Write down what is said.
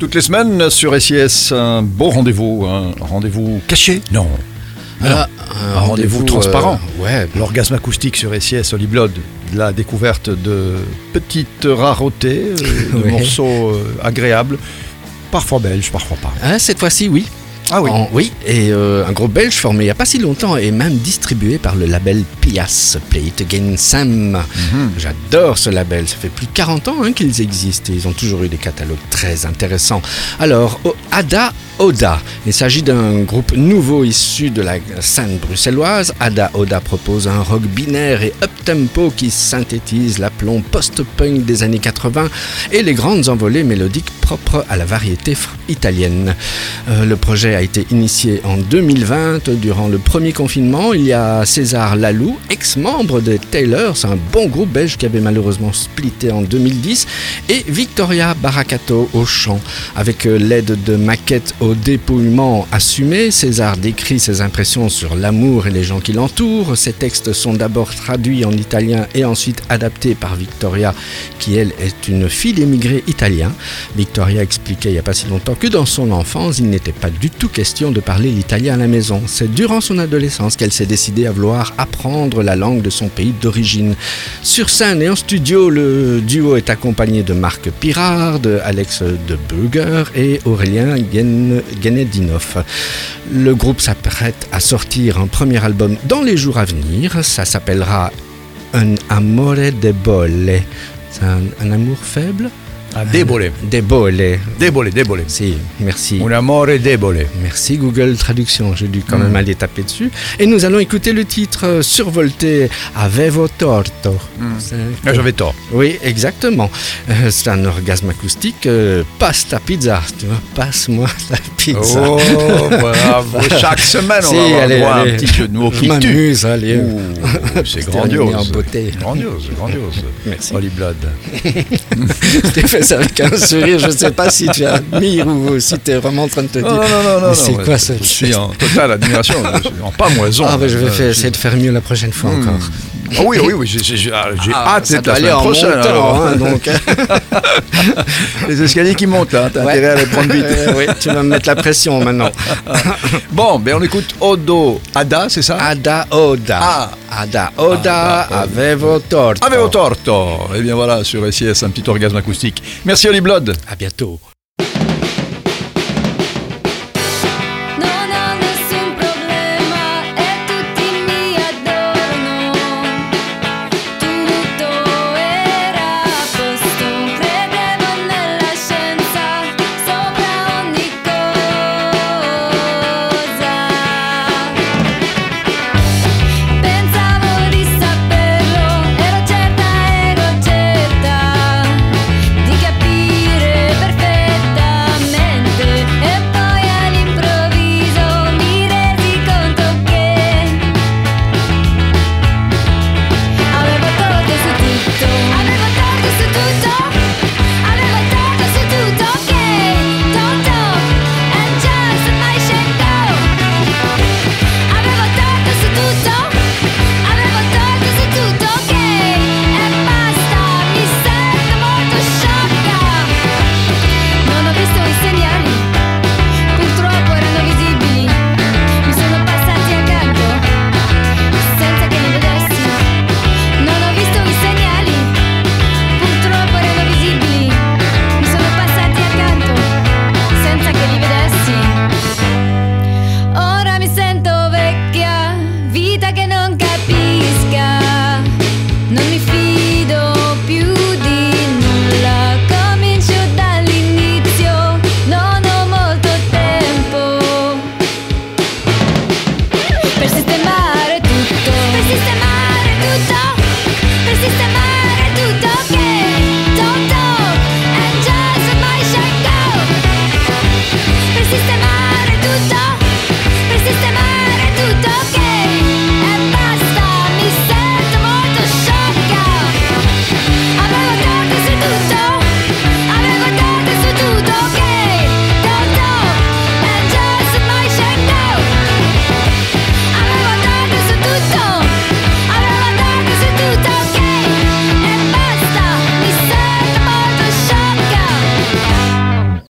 Toutes les semaines sur SIS, un beau rendez-vous, un rendez-vous caché Non. Ah, un rendez-vous transparent. euh, ouais, L'orgasme acoustique sur SIS Holy Blood, la découverte de petites raretés, euh, de Ouais. morceaux euh, agréables, parfois belges, parfois pas. Ah, cette fois-ci, oui. Ah oui. En- oui, et euh, un groupe belge formé il n'y a pas si longtemps et même distribué par le label Pias, Play It Again Sam. Mhm. J'adore ce label, ça fait plus de 40 ans hein, qu'ils existent et ils ont toujours eu des catalogues très intéressants. Alors, Ada Oda, il s'agit d'un groupe nouveau issu de la scène bruxelloise. Ada Oda propose un rock binaire et up-tempo qui synthétise l'aplomb post-punk des années 80 et les grandes envolées mélodiques propres à la variété italienne. Euh, le projet a été initié en 2020 durant le premier confinement. Il y a César Lalou, ex-membre des Taylors, un bon groupe belge qui avait malheureusement splitté en 2010, et Victoria Baracato au chant. Avec euh, l'aide de maquettes au dépouillement assumé, César décrit ses impressions sur l'amour et les gens qui l'entourent. Ses textes sont d'abord traduits en italien et ensuite adaptés par Victoria, qui elle est une fille d'émigrés italiens. Victoria il n'y a pas si longtemps que dans son enfance, il n'était pas du tout question de parler l'italien à la maison. C'est durant son adolescence qu'elle s'est décidée à vouloir apprendre la langue de son pays d'origine. Sur scène et en studio, le duo est accompagné de Marc Pirard, de Alex de Burger et Aurélien Gen- Genedinov. Le groupe s'apprête à sortir un premier album dans les jours à venir. Ça s'appellera Un amore debole. C'est un, un amour faible? Ah, débole, Debole. débole, débole. Si, merci. Un amore débole. Merci Google Traduction, j'ai dû quand même aller taper dessus. Et nous allons écouter le titre euh, survolté Avevo torto. C'est- Ah, J'avais tort. Oui, exactement. Euh, c'est un orgasme acoustique. euh, passe ta pizza, tu vois, passe-moi ta pizza. Oh, bravo. Chaque semaine, on Si, va avoir allez, un petit jeu de mots Je qui m'amuse, allez. C'est grandiose. beauté. Grandiose, grandiose. Merci. Holy Blood. Ça avec un sourire, je ne sais pas si tu admires ou si tu es vraiment en train de te dire. Non, non, non, non. C'est quoi ça Je suis en totale admiration, en pamoison. Ah, bah, je vais Euh, essayer de faire mieux la prochaine fois Hmm. encore. Ah oui, oui, oui, j'ai ah, Ah, hâte doit la aller semaine en prochaine. montant, alors. hein, donc. Les escaliers qui montent là, t'as Ouais. intérêt à les prendre vite. Euh, oui, tu vas me mettre la pression maintenant. Bon, ben on écoute Odo Ada, c'est ça? Ada Oda. Ah. Ada Oda, Ada avevo torto. Avevo torto. Et bien voilà, sur SIS, un petit orgasme acoustique. Merci Holy Blood. À bientôt.